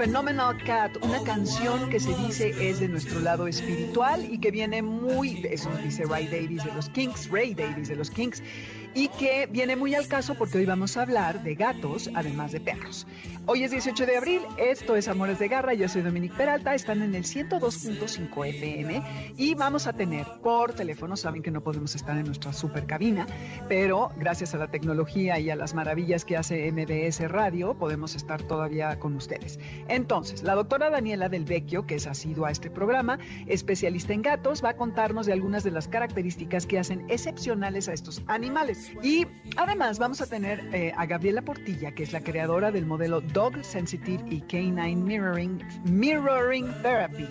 Phenomenal Cat, una canción que se dice es de nuestro lado espiritual y que viene muy, eso dice Ray Davis de los Kings, Ray Davis de los Kings, y que viene muy al caso porque hoy vamos a hablar de gatos, además de perros. Hoy es 18 de abril, esto es Amores de Garra, yo soy Dominique Peralta, están en el 102.5 FM y vamos a tener por teléfono, saben que no podemos estar en nuestra super cabina, pero gracias a la tecnología y a las maravillas que hace MBS Radio, podemos estar todavía con ustedes. Entonces, la doctora Daniela Del Vecchio, que es asidua a este programa, especialista en gatos, va a contarnos de algunas de las características que hacen excepcionales a estos animales. Y además vamos a tener eh, a Gabriela Portilla, que es la creadora del modelo Dog Sensitive y Canine Mirroring, Mirroring Therapy,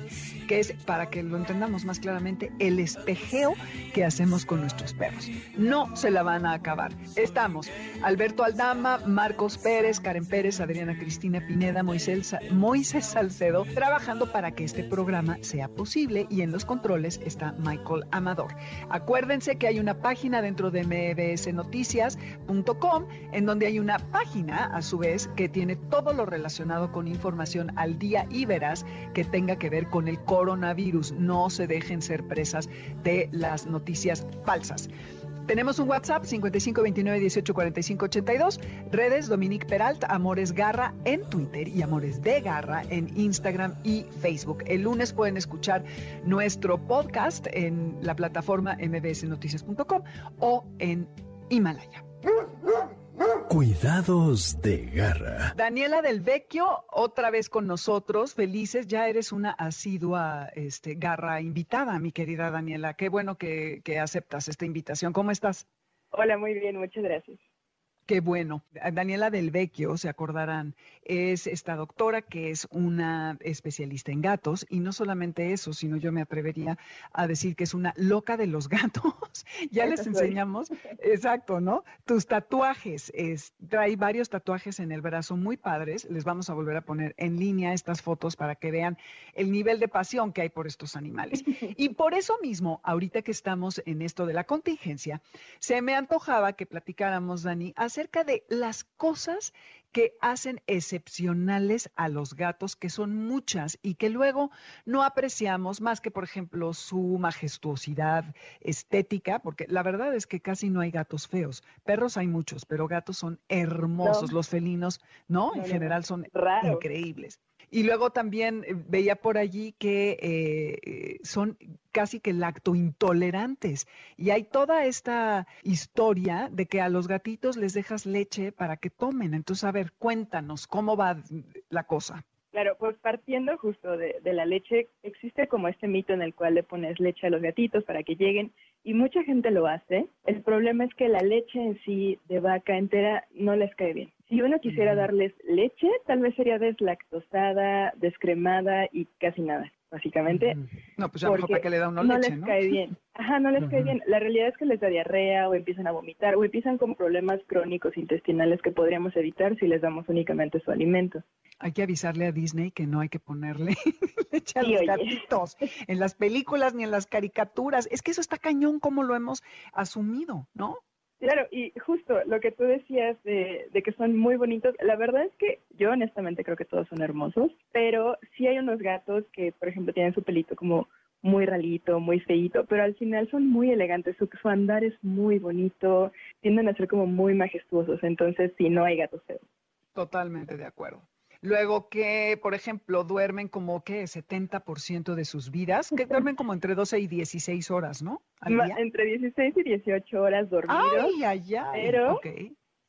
que es, para que lo entendamos más claramente, el espejeo que hacemos con nuestros perros. No se la van a acabar. Estamos Alberto Aldama, Marcos Pérez, Karen Pérez, Adriana Cristina Pineda, Moisés, Moisés Salcedo, trabajando para que este programa sea posible y en los controles está Michael Amador. Acuérdense que hay una página dentro de mbsnoticias.com en donde hay una página a su vez que tiene todo lo relacionado con información al día y verás que tenga que ver con el coronavirus. No se dejen ser presas de las noticias falsas. Tenemos un WhatsApp 5529 18 82, redes Dominique Peralt, Amores Garra en Twitter y Amores de Garra en Instagram y Facebook. El lunes pueden escuchar nuestro podcast en la plataforma mbsnoticias.com o en Himalaya. Cuidados de garra. Daniela del Vecchio, otra vez con nosotros, felices, ya eres una asidua este, garra invitada, mi querida Daniela. Qué bueno que, que aceptas esta invitación. ¿Cómo estás? Hola, muy bien, muchas gracias. Qué bueno. Daniela Del Vecchio, se acordarán, es esta doctora que es una especialista en gatos y no solamente eso, sino yo me atrevería a decir que es una loca de los gatos. ya les enseñamos, exacto, ¿no? Tus tatuajes, es, trae varios tatuajes en el brazo muy padres. Les vamos a volver a poner en línea estas fotos para que vean el nivel de pasión que hay por estos animales. Y por eso mismo, ahorita que estamos en esto de la contingencia, se me antojaba que platicáramos, Dani, acerca de las cosas que hacen excepcionales a los gatos, que son muchas y que luego no apreciamos más que, por ejemplo, su majestuosidad estética, porque la verdad es que casi no hay gatos feos. Perros hay muchos, pero gatos son hermosos. Los felinos, ¿no? en general son increíbles. Y luego también eh, veía por allí que eh, son casi que lactointolerantes. Y hay toda esta historia de que a los gatitos les dejas leche para que tomen. Entonces, a ver, cuéntanos, ¿cómo va la cosa? Claro, pues partiendo justo de, de, la leche, existe como este mito en el cual le pones leche a los gatitos para que lleguen y mucha gente lo hace. El problema es que la leche en sí de vaca entera no les cae bien. Si uno quisiera darles leche, tal vez sería deslactosada, descremada y casi nada, básicamente. No, pues ya mejor para que le da uno leche, no les cae bien. Ajá, no les cae bien. La realidad es que les da diarrea o empiezan a vomitar o empiezan con problemas crónicos intestinales que podríamos evitar si les damos únicamente su alimento. Hay que avisarle a Disney que no hay que ponerle leche a los gatitos en las películas ni en las caricaturas. Es que eso está cañón como lo hemos asumido, ¿no? Claro, y justo lo que tú decías de, de, que son muy bonitos, la verdad es que yo honestamente creo que todos son hermosos, pero sí hay unos gatos que, por ejemplo, tienen su pelito como muy ralito, muy feito, pero al final son muy elegantes, su, su andar es muy bonito, tienden a ser como muy majestuosos, entonces sí, no hay gatos feos. Totalmente de acuerdo. Luego que, por ejemplo, duermen como que 70% de sus vidas, que duermen como entre 12 y 16 horas, ¿no? Entre 16 y 18 horas dormidos. Ay, ay, ay. Pero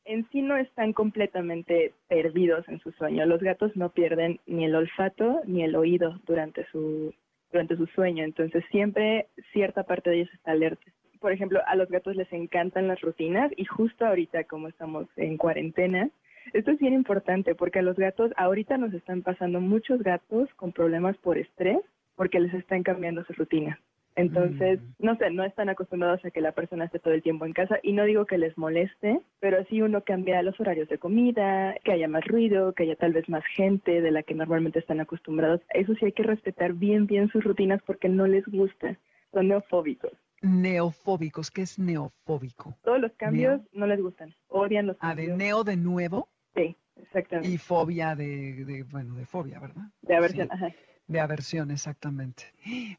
en sí no están completamente perdidos en su sueño. Los gatos no pierden ni el olfato ni el oído durante su durante su sueño, entonces siempre cierta parte de ellos está alerta. Por ejemplo, a los gatos les encantan las rutinas y justo ahorita como estamos en cuarentena, esto es bien importante porque a los gatos ahorita nos están pasando muchos gatos con problemas por estrés porque les están cambiando su rutina. Entonces, mm. no sé, no están acostumbrados a que la persona esté todo el tiempo en casa y no digo que les moleste, pero sí uno cambia los horarios de comida, que haya más ruido, que haya tal vez más gente de la que normalmente están acostumbrados. Eso sí hay que respetar bien, bien sus rutinas porque no les gusta. Son neofóbicos. Neofóbicos, ¿qué es neofóbico? Todos los cambios no les gustan, odian los cambios. Ah, de neo de nuevo. Sí, exactamente. Y fobia de, bueno, de fobia, ¿verdad? De aversión, ajá. De aversión, exactamente.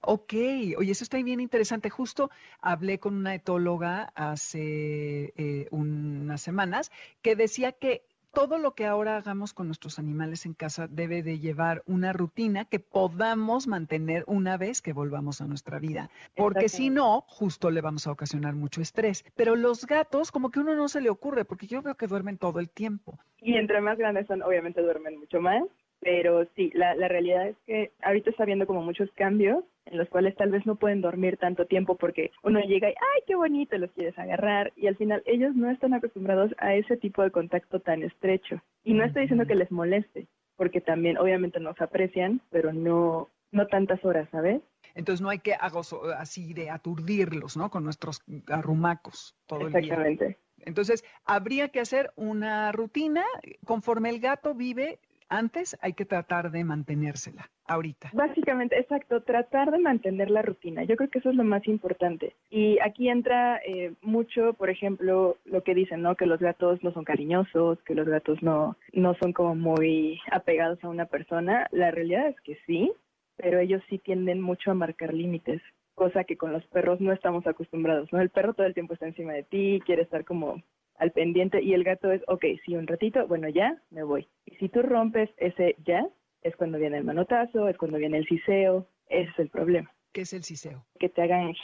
Ok, oye, eso está bien interesante. Justo hablé con una etóloga hace eh, unas semanas que decía que todo lo que ahora hagamos con nuestros animales en casa debe de llevar una rutina que podamos mantener una vez que volvamos a nuestra vida, porque si no, justo le vamos a ocasionar mucho estrés. Pero los gatos, como que uno no se le ocurre, porque yo veo que duermen todo el tiempo. Y entre más grandes son, obviamente duermen mucho más. Pero sí, la, la realidad es que ahorita está habiendo como muchos cambios en los cuales tal vez no pueden dormir tanto tiempo porque uno llega y, ay, qué bonito, los quieres agarrar y al final ellos no están acostumbrados a ese tipo de contacto tan estrecho. Y no estoy diciendo que les moleste, porque también obviamente nos aprecian, pero no, no tantas horas, ¿sabes? Entonces no hay que así de aturdirlos, ¿no? Con nuestros arrumacos todo el día. Exactamente. Entonces, habría que hacer una rutina conforme el gato vive antes hay que tratar de mantenérsela, ahorita. Básicamente, exacto, tratar de mantener la rutina. Yo creo que eso es lo más importante. Y aquí entra eh, mucho, por ejemplo, lo que dicen, ¿no? Que los gatos no son cariñosos, que los gatos no, no son como muy apegados a una persona. La realidad es que sí, pero ellos sí tienden mucho a marcar límites cosa que con los perros no estamos acostumbrados, ¿no? El perro todo el tiempo está encima de ti, quiere estar como al pendiente y el gato es, ok, si un ratito, bueno, ya, me voy. Y si tú rompes ese ya, es cuando viene el manotazo, es cuando viene el ciseo, ese es el problema. ¿Qué es el ciseo? Que te hagan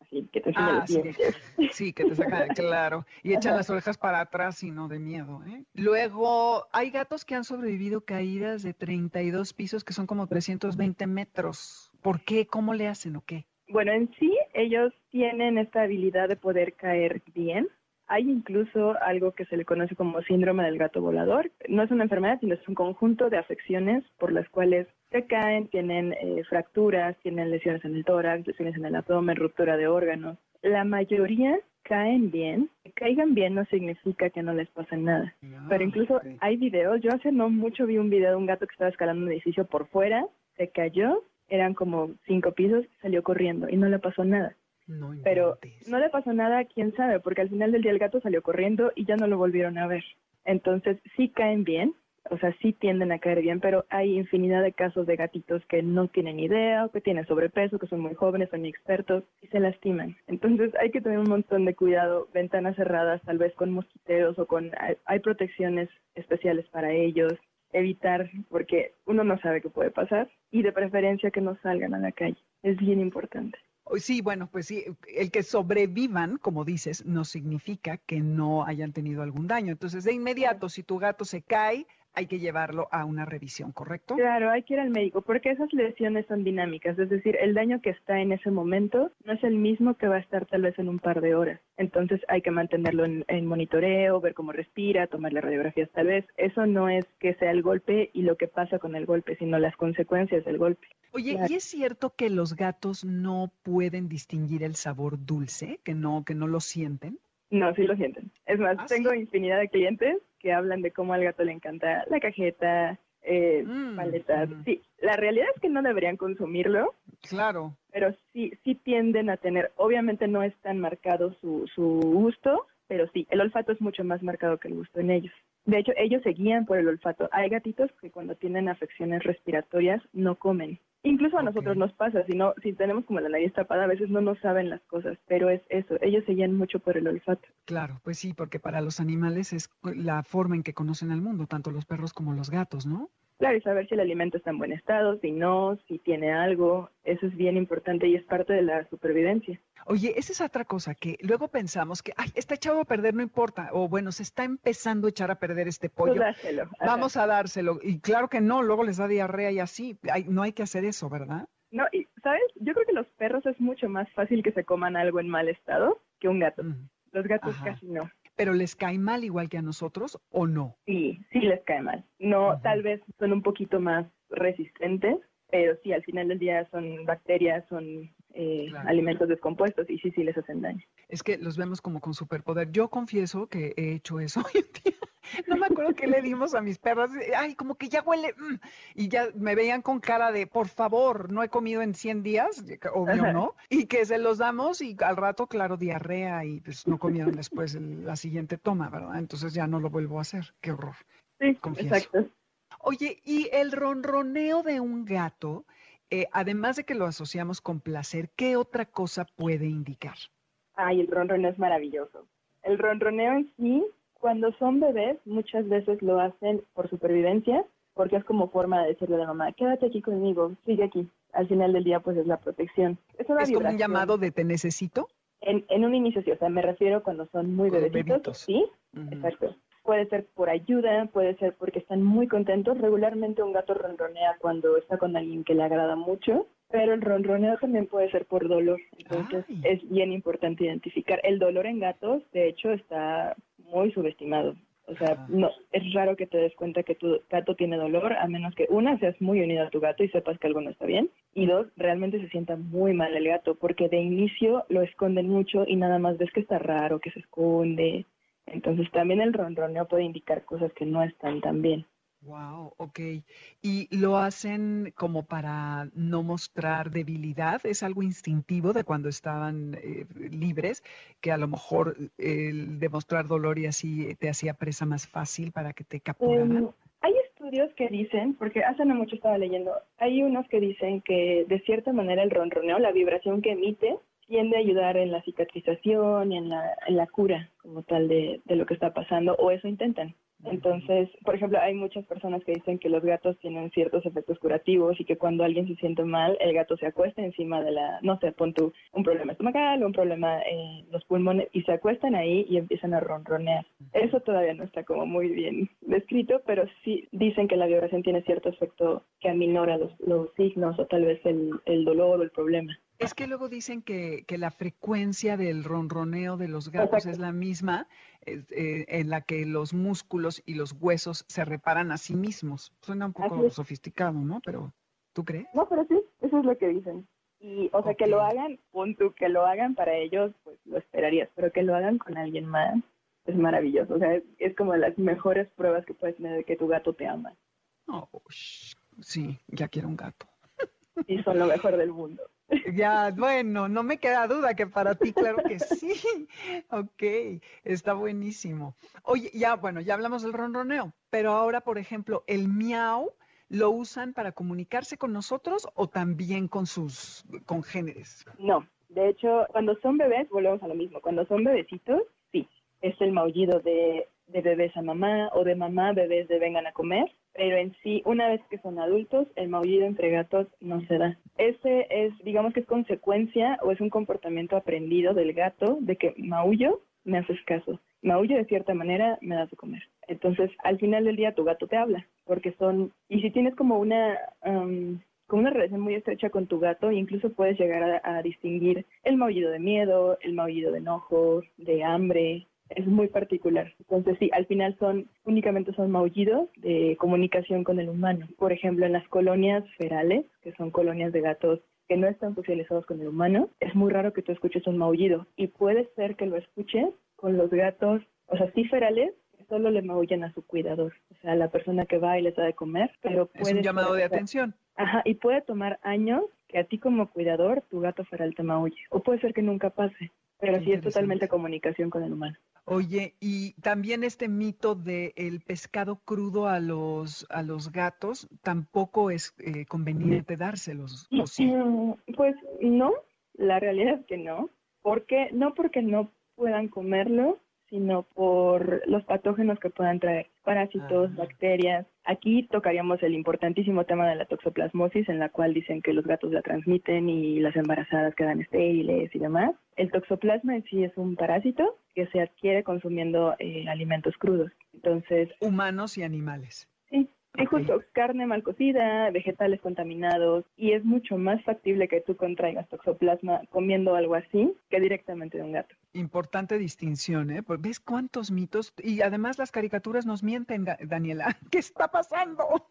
así, que te ah, sí. sí, que te sacan, claro, y echan las orejas para atrás y no de miedo. ¿eh? Luego, hay gatos que han sobrevivido caídas de 32 pisos que son como 320 metros. ¿Por qué? ¿Cómo le hacen o qué? Bueno, en sí ellos tienen esta habilidad de poder caer bien, hay incluso algo que se le conoce como síndrome del gato volador. No es una enfermedad, sino es un conjunto de afecciones por las cuales se caen, tienen eh, fracturas, tienen lesiones en el tórax, lesiones en el abdomen, ruptura de órganos. La mayoría caen bien. Que caigan bien no significa que no les pase nada. Ah, Pero incluso hay videos. Yo hace no mucho vi un video de un gato que estaba escalando un edificio por fuera, se cayó, eran como cinco pisos, salió corriendo y no le pasó nada. Pero no le pasó nada, quién sabe, porque al final del día el gato salió corriendo y ya no lo volvieron a ver. Entonces sí caen bien, o sea, sí tienden a caer bien, pero hay infinidad de casos de gatitos que no tienen idea, o que tienen sobrepeso, que son muy jóvenes, son inexpertos y se lastiman. Entonces hay que tener un montón de cuidado, ventanas cerradas, tal vez con mosquiteros o con... Hay protecciones especiales para ellos, evitar, porque uno no sabe qué puede pasar, y de preferencia que no salgan a la calle. Es bien importante. Sí, bueno, pues sí, el que sobrevivan, como dices, no significa que no hayan tenido algún daño. Entonces, de inmediato, si tu gato se cae, hay que llevarlo a una revisión, ¿correcto? Claro, hay que ir al médico porque esas lesiones son dinámicas, es decir, el daño que está en ese momento no es el mismo que va a estar tal vez en un par de horas. Entonces hay que mantenerlo en, monitoreo, ver cómo respira, tomarle radiografías tal vez. Eso no es que sea el golpe y lo que pasa con el golpe, sino las consecuencias del golpe. Oye, ¿y es cierto que los gatos no pueden distinguir el sabor dulce, que no, que no lo sienten? No, sí lo sienten. Es más, ¿Ah, tengo infinidad de clientes que hablan de cómo al gato le encanta la cajeta, eh, mm, paletas. Sí, la realidad es que no deberían consumirlo. Claro. Pero sí, sí tienden a tener, obviamente no es tan marcado su, su gusto, pero sí, el olfato es mucho más marcado que el gusto en ellos. De hecho, ellos se guían por el olfato. Hay gatitos que cuando tienen afecciones respiratorias no comen. Incluso a nosotros nos pasa, si, no, si tenemos como la nariz tapada, a veces no nos saben las cosas, pero es eso, ellos se guían mucho por el olfato. Claro, pues sí, porque para los animales es la forma en que conocen al mundo, tanto los perros como los gatos, ¿no? Claro, y saber si el alimento está en buen estado, si no, si tiene algo, eso es bien importante y es parte de la supervivencia. Oye, esa es otra cosa que luego pensamos que, ay, está echado a perder, no importa, o bueno, se está empezando a echar a perder este pollo. Vamos a dárselo. Y claro que no, luego les da diarrea y así. no hay que hacer eso, ¿verdad? No, y ¿sabes? Yo creo que los perros es mucho más fácil que se coman algo en mal estado que un gato. Los gatos casi no pero les cae mal igual que a nosotros o no? Sí, sí les cae mal. No, tal vez son un poquito más resistentes, pero sí, al final del día son bacterias, son eh, alimentos descompuestos y sí, sí les hacen daño. Es que los vemos como con superpoder. Yo confieso que he hecho eso hoy en día. No me acuerdo qué le dimos a mis perras. Ay, como que ya huele. Mm, y ya me veían con cara de, por favor, no he comido en 100 días, obvio no. Y que se los damos y al rato, claro, diarrea y pues no comieron después la siguiente toma, ¿verdad? Entonces ya no lo vuelvo a hacer. Qué horror. Sí, exacto. Oye, ¿y el ronroneo de un gato, eh, además de que lo asociamos con placer, qué otra cosa puede indicar? Ay, el ronroneo es maravilloso. El ronroneo en sí cuando son bebés, muchas veces lo hacen por supervivencia, porque es como forma de decirle a la mamá, quédate aquí conmigo, sigue aquí. Al final del día, pues es la protección. ¿Es, como un llamado de te necesito? En, en un inicio sí, o sea, me refiero cuando son muy bebecitos, sí, exacto. Puede ser por ayuda, puede ser porque están muy contentos. Regularmente un gato ronronea cuando está con alguien que le agrada mucho, pero el ronroneo también puede ser por dolor. Entonces es bien importante identificar. El dolor en gatos, de hecho, está muy subestimado. O sea, no, es raro que te des cuenta que tu gato tiene dolor, a menos que una, seas muy unido a tu gato y sepas que algo no está bien, y dos, realmente se sienta muy mal el gato, porque de inicio lo esconden mucho y nada más ves que está raro, que se esconde. Entonces también el ronroneo puede indicar cosas que no están tan bien. Wow, ok. ¿Y lo hacen como para no mostrar debilidad? ¿Es algo instintivo de cuando estaban eh, libres, que a lo mejor el demostrar dolor y así te hacía presa más fácil para que te capturaran? Em, hay estudios que dicen, porque hace no mucho estaba leyendo, hay unos que dicen que de cierta manera el ronroneo, la vibración que emite, tiende a ayudar en la cicatrización y en la, en la cura como tal de, de lo que está pasando, o eso intentan. Entonces, por ejemplo, hay muchas personas que dicen que los gatos tienen ciertos efectos curativos y que cuando alguien se siente mal, el gato se acuesta encima de la, no sé, pon tú un problema estomacal o un problema en los pulmones y se acuestan ahí y empiezan a ronronear. Eso todavía no está como muy bien descrito, pero sí dicen que la vibración tiene cierto efecto que aminora los, los signos o tal vez el, el dolor o el problema. Es que luego dicen que, que, la frecuencia del ronroneo de los gatos es la misma eh, en la que los músculos y los huesos se reparan a sí mismos. Suena un poco sofisticado, ¿no? Pero, ¿tú crees? No, pero sí, eso es lo que dicen. Y, o sea, que lo hagan, punto, que lo hagan para ellos, pues lo esperarías, pero que lo hagan con alguien más es maravilloso. O sea, es, es como las mejores pruebas que puedes tener de que tu gato te ama. Oh, sí, ya quiero un gato. Y son lo mejor del mundo. Ya, bueno, no me queda duda que para ti, claro que sí. Ok, está buenísimo. Oye, ya, bueno, ya hablamos del ronroneo, pero ahora, por ejemplo, el miau, ¿lo usan para comunicarse con nosotros o también con sus congéneres? No, de hecho, cuando son bebés, volvemos a lo mismo. Cuando son bebecitos, sí, es el maullido de, de bebés a mamá o de mamá bebés de vengan a comer pero en sí, una vez que son adultos, el maullido entre gatos no se da. Ese es, digamos que es consecuencia o es un comportamiento aprendido del gato de que maullo, me haces caso. Maullo de cierta manera, me das de comer. Entonces, al final del día, tu gato te habla, porque son, y si tienes como una, como una relación muy estrecha con tu gato, incluso puedes llegar a, a distinguir el maullido de miedo, el maullido de enojo, de hambre, es muy particular. Entonces sí, al final son únicamente son maullidos de comunicación con el humano. Por ejemplo, en las colonias ferales, que son colonias de gatos que no están socializados con el humano, es muy raro que tú escuches un maullido y puede ser que lo escuches con los gatos, o sea, sí ferales, solo le maullan a su cuidador, o sea, a la persona que va y les da de comer, pero puede es un llamado de atención. Ajá, y puede tomar años que a ti como cuidador tu gato feral te maulle, o puede ser que nunca pase, pero sí es totalmente comunicación con el humano. Oye, y también este mito de el pescado crudo a los a los gatos tampoco es eh, conveniente dárselos, ¿o sí? Pues no, la realidad es que no, porque no porque no puedan comerlo, sino por los patógenos que puedan traer, parásitos, Ah. bacterias. Aquí tocaríamos el importantísimo tema de la toxoplasmosis, en la cual dicen que los gatos la transmiten y las embarazadas quedan estériles y demás. El toxoplasma en sí es un parásito que se adquiere consumiendo eh, alimentos crudos. Entonces, Humanos y animales. Justo carne mal cocida, vegetales contaminados, y es mucho más factible que tú contraigas toxoplasma comiendo algo así que directamente de un gato. Importante distinción, ¿eh? Porque ¿Ves cuántos mitos? Y además las caricaturas nos mienten, Daniela. ¿Qué está pasando?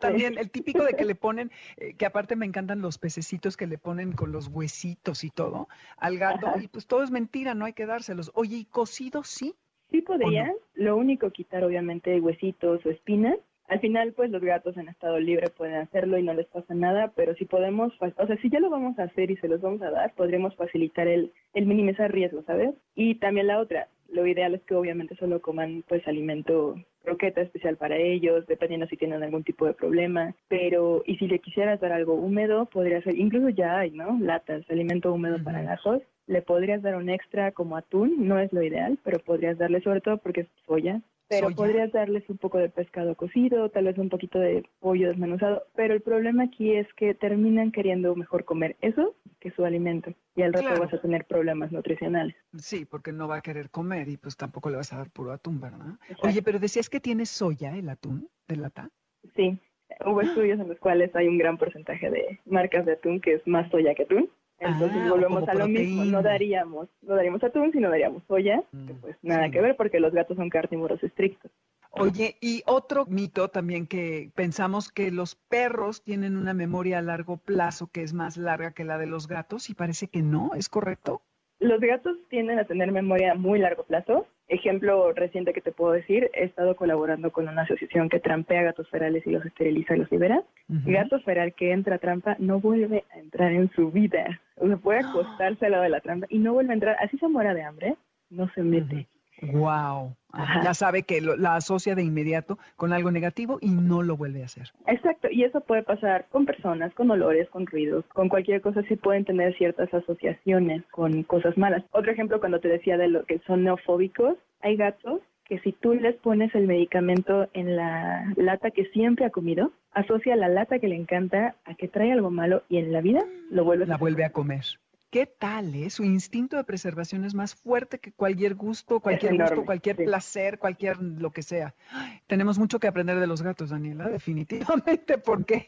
También el típico de que le ponen, eh, que aparte me encantan los pececitos que le ponen con los huesitos y todo al gato. Ajá. Y pues todo es mentira, no hay que dárselos. Oye, ¿y cocido sí? Sí podría, lo único quitar obviamente huesitos o espinas. Al final, pues los gatos en estado libre pueden hacerlo y no les pasa nada, pero si podemos, fa- o sea, si ya lo vamos a hacer y se los vamos a dar, podríamos facilitar el, el minimizar riesgos, ¿sabes? Y también la otra, lo ideal es que obviamente solo coman pues alimento croqueta especial para ellos, dependiendo si tienen algún tipo de problema, pero y si le quisieras dar algo húmedo, podría ser, incluso ya hay, ¿no? Latas, alimento húmedo para Ujú. gatos, le podrías dar un extra como atún, no es lo ideal, pero podrías darle sobre todo porque es soya, pero podrías darles un poco de pescado cocido, tal vez un poquito de pollo desmenuzado, pero el problema aquí es que terminan queriendo mejor comer eso que su alimento y al rato Claro. vas a tener problemas nutricionales. Sí, porque no va a querer comer y pues tampoco le vas a dar puro atún, ¿verdad? Exacto. Oye, pero decías que tiene soya el atún de lata. Sí, hubo estudios en los cuales hay un gran porcentaje de marcas de atún que es más soya que atún. Entonces Ah, volvemos a lo mismo, no daríamos, no daríamos atún, sino daríamos soya, que Mm, pues nada sí. que ver porque los gatos son carnívoros estrictos. Oye, y otro mito también que pensamos que los perros tienen una memoria a largo plazo que es más larga que la de los gatos y parece que no, ¿es correcto? Los gatos tienden a tener memoria a muy largo plazo. Ejemplo reciente que te puedo decir, he estado colaborando con una asociación que trampea gatos ferales y los esteriliza y los libera. Gato feral que entra a trampa no vuelve a entrar en su vida. O sea, puede acostarse al lado de la trampa y no vuelve a entrar. Así se muera de hambre, no se mete. Wow. Ajá. Ya sabe que lo- la asocia de inmediato con algo negativo y no lo vuelve a hacer. Exacto, y eso puede pasar con personas, con olores, con ruidos, con cualquier cosa, sí pueden tener ciertas asociaciones con cosas malas. Otro ejemplo, cuando te decía de lo que son neofóbicos, hay gatos que si tú les pones el medicamento en la lata que siempre ha comido, asocia la lata que le encanta a que trae algo malo y en la vida lo vuelve La vuelve a comer. ¿Qué tal, eh? Su instinto de preservación es más fuerte que cualquier gusto, cualquier gusto, cualquier sí. placer, cualquier lo que sea. Ay, tenemos mucho que aprender de los gatos, Daniela, definitivamente, porque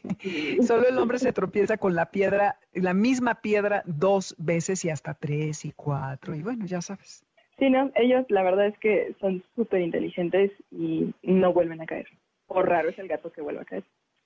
solo el hombre se tropieza con la piedra, la misma piedra dos veces y hasta tres y cuatro. Y bueno, ya sabes. Sí, no, ellos la verdad es que son súper inteligentes y no vuelven a caer. O raro es el gato que vuelve a caer.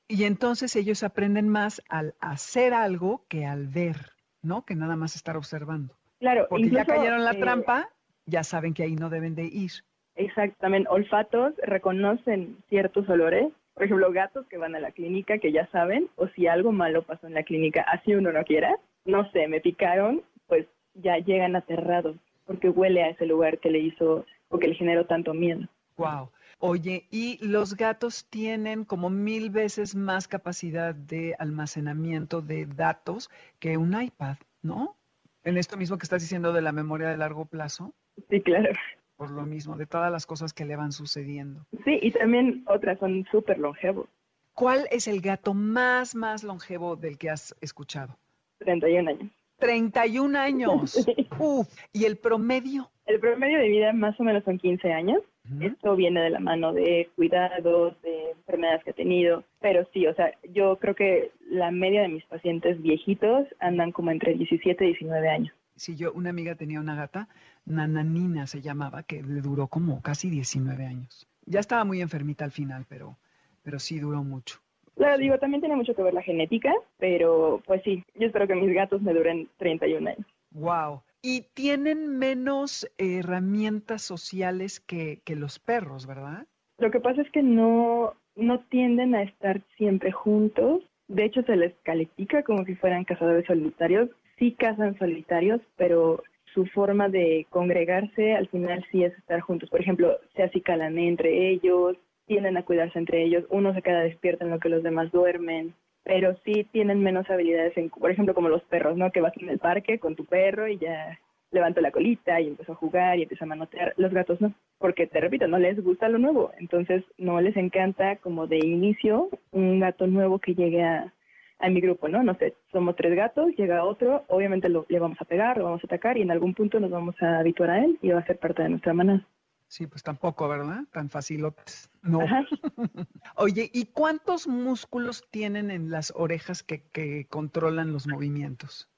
Y entonces ellos aprenden más al hacer algo que al ver, ¿no? Que nada más estar observando. Claro, Porque ya cayeron la eh, trampa, ya saben que ahí no deben de ir. Exactamente, olfatos reconocen ciertos olores. Por ejemplo, gatos que van a la clínica que ya saben, o si algo malo pasó en la clínica, así uno no quiera, no sé, me picaron, pues ya llegan aterrados porque huele a ese lugar que le hizo o que le generó tanto miedo. Wow. Oye, y los gatos tienen como mil veces más capacidad de almacenamiento de datos que un iPad, ¿no? En esto mismo que estás diciendo de la memoria de largo plazo, Sí, claro. por lo mismo, de todas las cosas que le van sucediendo. Sí, y también otras son súper longevos, ¿Cuál es el gato más, más longevo del que has escuchado? 31 años. 31 años. Sí. Uf. ¿Y el promedio? El promedio de vida más o menos son 15 años. Ujú. Esto viene de la mano de cuidados, de enfermedades que ha tenido, pero sí, o sea, yo creo que la media de mis pacientes viejitos andan como entre 17 y 19 años. Si yo, una amiga tenía una gata, Nananina se llamaba, que le duró como casi 19 años. Ya estaba muy enfermita al final, pero, pero sí duró mucho. Claro, digo, también tiene mucho que ver la genética, pero pues sí, yo espero que mis gatos me duren 31 años. Wow. Y tienen menos herramientas sociales que, los perros, ¿verdad? Lo que pasa es que no, no tienden a estar siempre juntos. De hecho, se les califica como si fueran cazadores solitarios. Sí cazan solitarios, pero su forma de congregarse al final sí es estar juntos. Por ejemplo, se acicalan entre ellos, tienden a cuidarse entre ellos. Uno se queda despierto en lo que los demás duermen. Pero sí tienen menos habilidades, en, por ejemplo, como los perros, ¿no? Que vas en el parque con tu perro y ya levantó la colita y empezó a jugar y empezó a manotear. Los gatos no, porque te repito, no les gusta lo nuevo, entonces no les encanta como de inicio un gato nuevo que llegue a, a mi grupo, ¿no? No sé, somos tres gatos, llega otro, obviamente lo, le vamos a pegar, lo vamos a atacar y en algún punto nos vamos a habituar a él y va a ser parte de nuestra manada. Sí, pues tampoco, ¿verdad? Tan fácil. No. Oye, ¿y cuántos músculos tienen en las orejas que, que controlan los movimientos?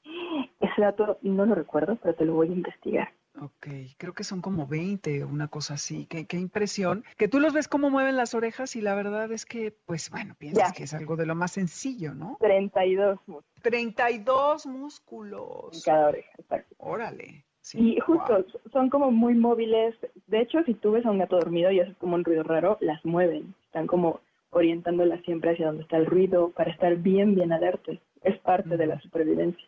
Ese dato no lo recuerdo, pero te lo voy a investigar. Ok, creo que son como 20 o una cosa así. Qué, qué impresión. Que tú los ves cómo mueven las orejas y la verdad es que, pues bueno, piensas que es algo de lo más sencillo, ¿no? 32 músculos. 32 músculos. En cada oreja, exacto. Órale. Y justo, son como muy móviles. De hecho, si tú ves a un gato dormido y haces como un ruido raro, las mueven. Están como orientándolas siempre hacia donde está el ruido para estar bien, bien alertas. Es parte de la supervivencia.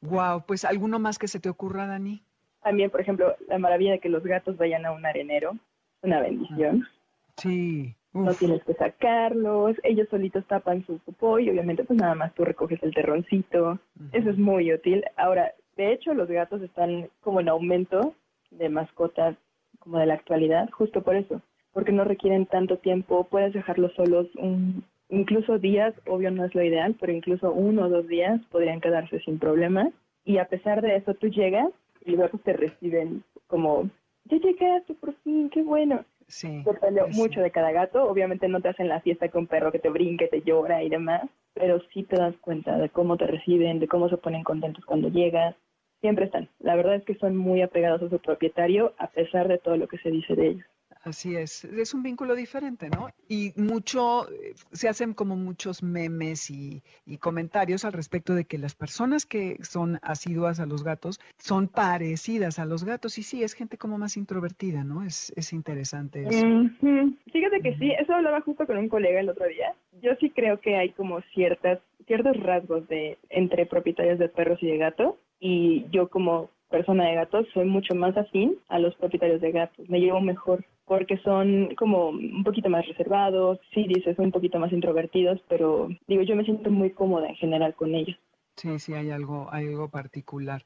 Wow, pues alguno más que se te ocurra, Dani. También, por ejemplo, la maravilla de que los gatos vayan a un arenero, una bendición. Sí. No tienes que sacarlos, ellos solitos tapan su popó y obviamente pues nada más tú recoges el terroncito. Eso es muy útil. Ahora, de hecho, los gatos están como en aumento de mascotas como de la actualidad, justo por eso, porque no requieren tanto tiempo, puedes dejarlos solos un, incluso días, obvio no es lo ideal, pero incluso uno o dos días podrían quedarse sin problemas. Y a pesar de eso, tú llegas y luego te reciben como, ya llegaste por fin, qué bueno. Sí. Depende mucho de cada gato. Obviamente no te hacen la fiesta con un perro que te brinque, te llora y demás, pero sí te das cuenta de cómo te reciben, de cómo se ponen contentos cuando llegas. Siempre están. La verdad es que son muy apegados a su propietario a pesar de todo lo que se dice de ellos. Así es, es un vínculo diferente, ¿no? Y mucho, eh, se hacen como muchos memes y, comentarios al respecto de que las personas que son asiduas a los gatos son parecidas a los gatos y sí, es gente como más introvertida, ¿no? Es, es interesante eso. Fíjate que sí, eso hablaba justo con un colega el otro día. Yo sí creo que hay como ciertas, ciertos rasgos de entre propietarios de perros y de gatos y yo como persona de gatos soy mucho más afín a los propietarios de gatos, me llevo mejor porque son como un poquito más reservados, sí dices un poquito más introvertidos, pero digo yo me siento muy cómoda en general con ellos. Sí, sí, hay algo, hay algo particular.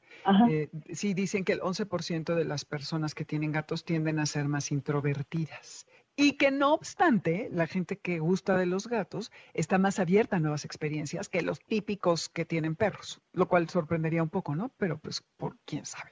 Eh, sí, dicen que el 11% de las personas que tienen gatos tienden a ser más introvertidas. Y que no obstante, la gente que gusta de los gatos está más abierta a nuevas experiencias que los típicos que tienen perros, lo cual sorprendería un poco, ¿no? Pero pues, por quién sabe.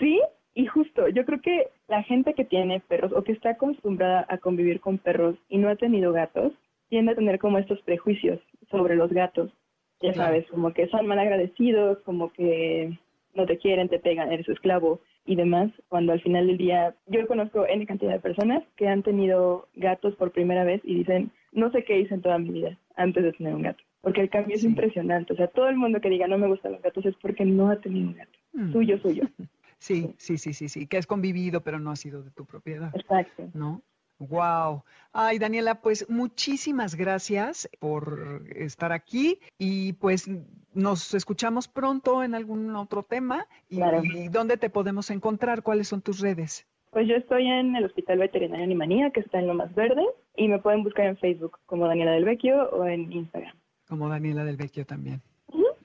Sí, y justo, yo creo que la gente que tiene perros o que está acostumbrada a convivir con perros y no ha tenido gatos, tiende a tener como estos prejuicios sobre los gatos. Ya sabes, como que son mal agradecidos, como que no te quieren, te pegan, eres su esclavo y demás, cuando al final del día yo conozco N cantidad de personas que han tenido gatos por primera vez y dicen, no sé qué hice en toda mi vida antes de tener un gato, porque el cambio es impresionante, o sea, todo el mundo que diga no me gustan los gatos es porque no ha tenido un gato, mm. suyo, suyo. Sí, sí, sí, sí, sí, que has convivido pero no ha sido de tu propiedad. Exacto. ¿No? Wow. Ay, Daniela, pues muchísimas gracias por estar aquí y pues nos escuchamos pronto en algún otro tema. Y, dónde te podemos encontrar? ¿Cuáles son tus redes? Pues yo estoy en el Hospital Veterinario Animanía, que está en Lo Más Verde, y me pueden buscar en Facebook como Daniela del Vecchio o en Instagram. Como Daniela del Vecchio también.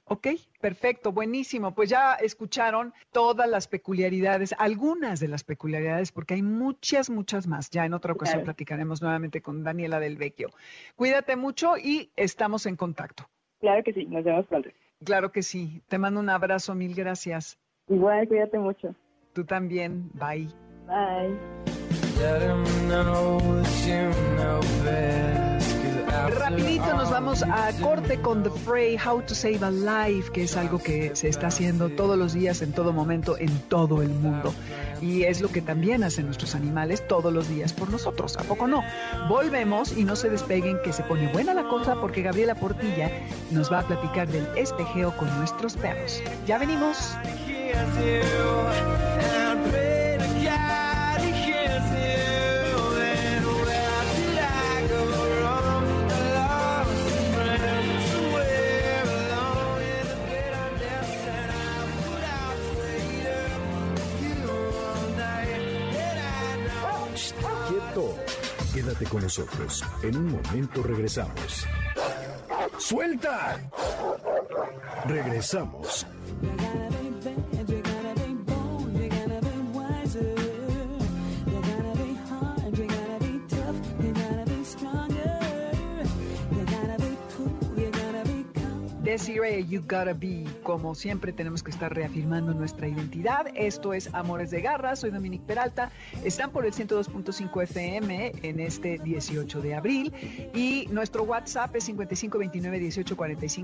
Ok, perfecto, buenísimo. Pues ya escucharon todas las peculiaridades, algunas de las peculiaridades, porque hay muchas, muchas más. Ya en otra ocasión platicaremos nuevamente con Daniela del Vecchio. Cuídate mucho y estamos en contacto. Claro que sí, nos vemos pronto. Claro que sí. Te mando un abrazo, mil gracias. Igual, cuídate mucho. Tú también, bye. Bye. Rapidito nos vamos a corte con The Fray, How to Save a Life, que es algo que se está haciendo todos los días, en todo momento, en todo el mundo. Y es lo que también hacen nuestros animales todos los días por nosotros, ¿a poco no? Volvemos y no se despeguen que se pone buena la cosa porque Gabriela Portilla nos va a platicar del espejeo con nuestros perros. Ya venimos. Con nosotros. En un momento regresamos. ¡Suelta! Regresamos. Desiree, you gotta be. Como siempre, tenemos que estar reafirmando nuestra identidad. Esto es Amores de Garra. Soy Dominique Peralta. Están por el 102.5 FM en este 18 de abril. Y nuestro WhatsApp es 5529 18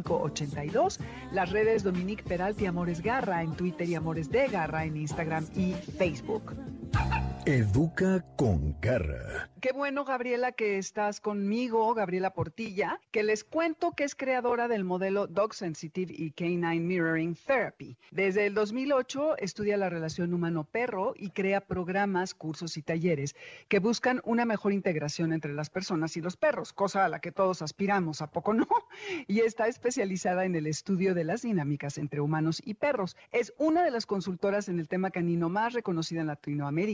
82. Las redes Dominique Peralta y Amores Garra en Twitter y Amores de Garra en Instagram y Facebook. Educa con garra. Qué bueno, Gabriela, que estás conmigo, Gabriela Portilla, que les cuento que es creadora del modelo Dog Sensitive y Canine Mirroring Therapy. Desde el 2008 estudia la relación humano-perro y crea programas, cursos y talleres que buscan una mejor integración entre las personas y los perros, cosa a la que todos aspiramos, ¿a poco no? Y está especializada en el estudio de las dinámicas entre humanos y perros. Es una de las consultoras en el tema canino más reconocida en Latinoamérica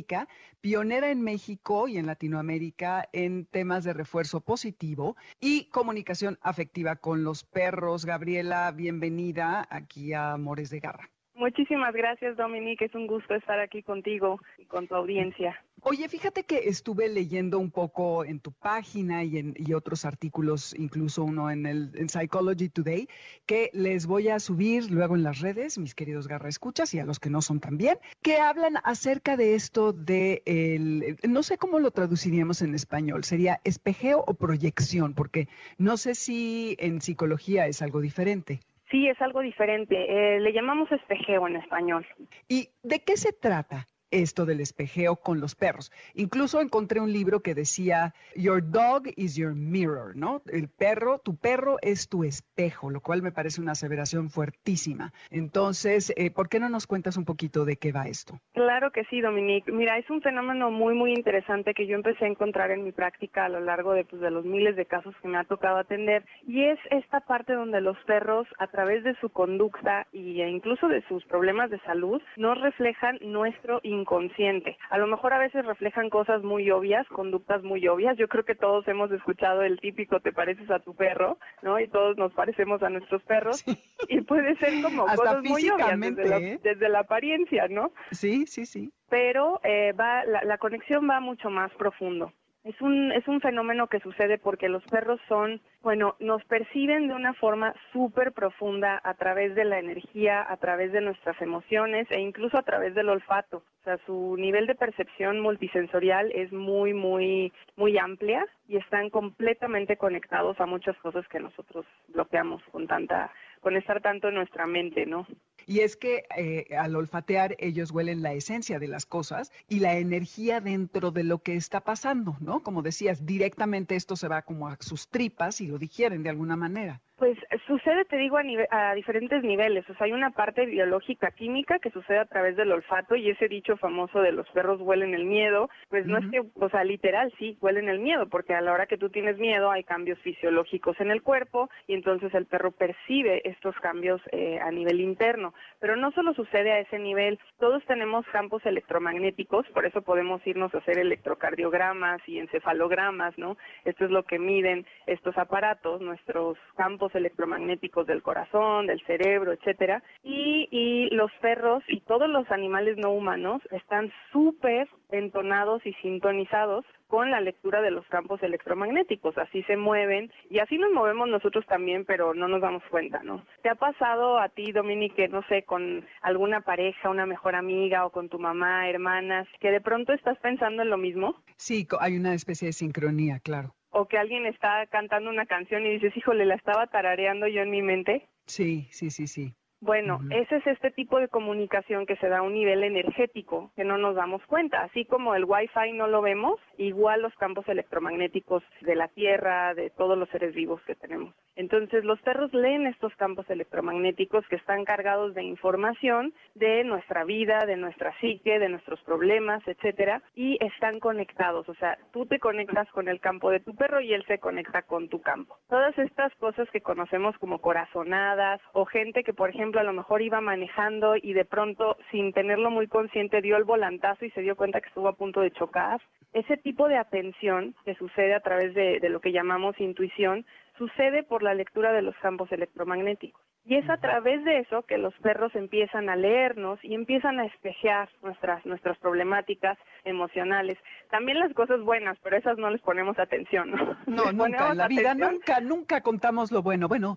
pionera en México y en Latinoamérica en temas de refuerzo positivo y comunicación afectiva con los perros. Gabriela, bienvenida aquí a Amores de Garra. Muchísimas gracias, Dominique. Es un gusto estar aquí contigo y con tu audiencia. Oye, fíjate que estuve leyendo un poco en tu página y en otros artículos, incluso uno en el en Psychology Today, que les voy a subir luego en las redes, mis queridos garra escuchas y a los que no son también, que hablan acerca de esto de el, no sé cómo lo traduciríamos en español, sería espejeo o proyección, porque no sé si en psicología es algo diferente. Sí, es algo diferente. Eh, le llamamos espejeo en español. ¿Y de qué se trata? Esto del espejeo con los perros. Incluso encontré un libro que decía, Your dog is your mirror, ¿no? El perro, tu perro es tu espejo, lo cual me parece una aseveración fuertísima. Entonces, eh, ¿por qué no nos cuentas un poquito de qué va esto? Claro que sí, Dominique. Mira, es un fenómeno muy, muy interesante que yo empecé a encontrar en mi práctica a lo largo de, pues, los miles de casos que me ha tocado atender y es esta parte donde los perros, a través de su conducta e incluso de sus problemas de salud, nos reflejan nuestro inconsciente. A lo mejor a veces reflejan cosas muy obvias, conductas muy obvias. Yo creo que todos hemos escuchado el típico te pareces a tu perro, ¿no? Y todos nos parecemos a nuestros perros. Y puede ser como cosas muy obvias desde la, ¿eh? desde la, apariencia, ¿no? Sí, sí, sí. Pero eh, va, la, la conexión va mucho más profundo. Es un, es un fenómeno que sucede porque los perros son, bueno, nos perciben de una forma súper profunda a través de la energía, a través de nuestras emociones e incluso a través del olfato. O sea, su nivel de percepción multisensorial es muy, muy, muy amplia y están completamente conectados a muchas cosas que nosotros bloqueamos con tanta, con estar tanto en nuestra mente, ¿no? Y es que eh, al olfatear ellos huelen la esencia de las cosas y la energía dentro de lo que está pasando, ¿no? Como decías, directamente esto se va como a sus tripas y lo digieren de alguna manera. Pues sucede, te digo, a, diferentes niveles. O sea, hay una parte biológica, química, que sucede a través del olfato y ese dicho famoso de los perros huelen el miedo, pues no es que, o sea, literal, sí, huelen el miedo, porque a la hora que tú tienes miedo hay cambios fisiológicos en el cuerpo y entonces el perro percibe estos cambios eh, a nivel interno. Pero no solo sucede a ese nivel, todos tenemos campos electromagnéticos, por eso podemos irnos a hacer electrocardiogramas y encefalogramas, ¿no? Esto es lo que miden estos aparatos, nuestros campos electromagnéticos del corazón, del cerebro, etcétera, y, y los perros y todos los animales no humanos están súper entonados y sintonizados con la lectura de los campos electromagnéticos, así se mueven y así nos movemos nosotros también, pero no nos damos cuenta, ¿no? ¿Te ha pasado a ti, Dominique, no sé, con alguna pareja, una mejor amiga o con tu mamá, hermanas, que de pronto estás pensando en lo mismo? Sí, hay una especie de sincronía, claro o que alguien está cantando una canción y dices, híjole, la estaba tarareando yo en mi mente. Sí, sí, sí, sí. Bueno, ese es este tipo de comunicación que se da a un nivel energético que no nos damos cuenta. Así como el Wi-Fi no lo vemos, igual los campos electromagnéticos de la Tierra, de todos los seres vivos que tenemos. Entonces, los perros leen estos campos electromagnéticos que están cargados de información de nuestra vida, de nuestra psique, de nuestros problemas, etcétera, y están conectados. O sea, tú te conectas con el campo de tu perro y él se conecta con tu campo. Todas estas cosas que conocemos como corazonadas o gente que, por ejemplo, a lo mejor iba manejando y de pronto, sin tenerlo muy consciente, dio el volantazo y se dio cuenta que estuvo a punto de chocar. Ese de atención que sucede a través de, de lo que llamamos intuición sucede por la lectura de los campos electromagnéticos. Y es a través de eso que los perros empiezan a leernos y empiezan a espejear nuestras, nuestras problemáticas emocionales. También las cosas buenas, pero esas no les ponemos atención, ¿no? No, nunca en la vida, nunca, nunca contamos lo bueno. Bueno,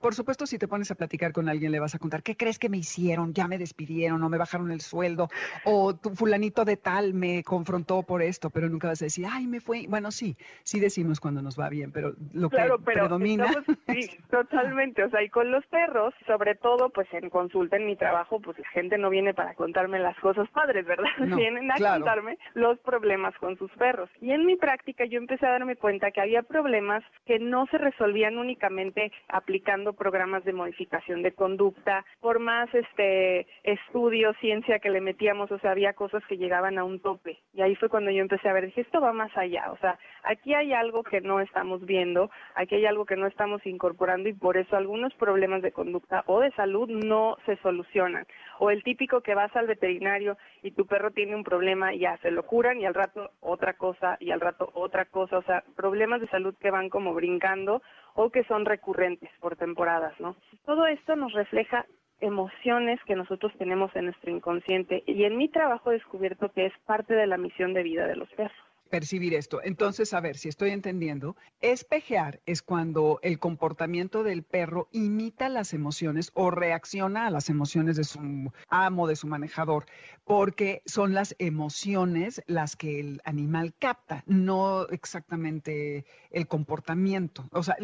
por supuesto, si te pones a platicar con alguien, le vas a contar, ¿qué crees que me hicieron? Ya me despidieron o me bajaron el sueldo o tu fulanito de tal me confrontó por esto, pero nunca vas a decir, ay, me fue. Bueno, sí, sí decimos cuando nos va bien, pero lo que predomina. sí, totalmente. O sea, y con los perros, sobre todo, pues en consulta, en mi trabajo, pues la gente no viene para contarme las cosas padres, ¿verdad? Vienen a contarme los problemas con sus perros. Y en mi práctica yo empecé a darme cuenta que había problemas que no se resolvían únicamente aplicando programas de modificación de conducta, por más este estudio, ciencia que le metíamos, o sea, había cosas que llegaban a un tope. Y ahí fue cuando yo empecé a ver, dije, esto va más allá, o sea, aquí hay algo que no estamos viendo, aquí hay algo que no estamos incorporando y por eso algunos problemas de conducta o de salud no se solucionan. O el típico que vas al veterinario y tu perro tiene un problema ya se lo curan y al rato otra cosa y al rato otra cosa, o sea, problemas de salud que van como brincando o que son recurrentes por temporadas, ¿no? Todo esto nos refleja emociones que nosotros tenemos en nuestro inconsciente y en mi trabajo he descubierto que es parte de la misión de vida de los perros percibir esto. Entonces, a ver si estoy entendiendo, espejear es cuando el comportamiento del perro imita las emociones o reacciona a las emociones de su amo, de su manejador, porque son las emociones las que el animal capta, no exactamente el comportamiento. O sea,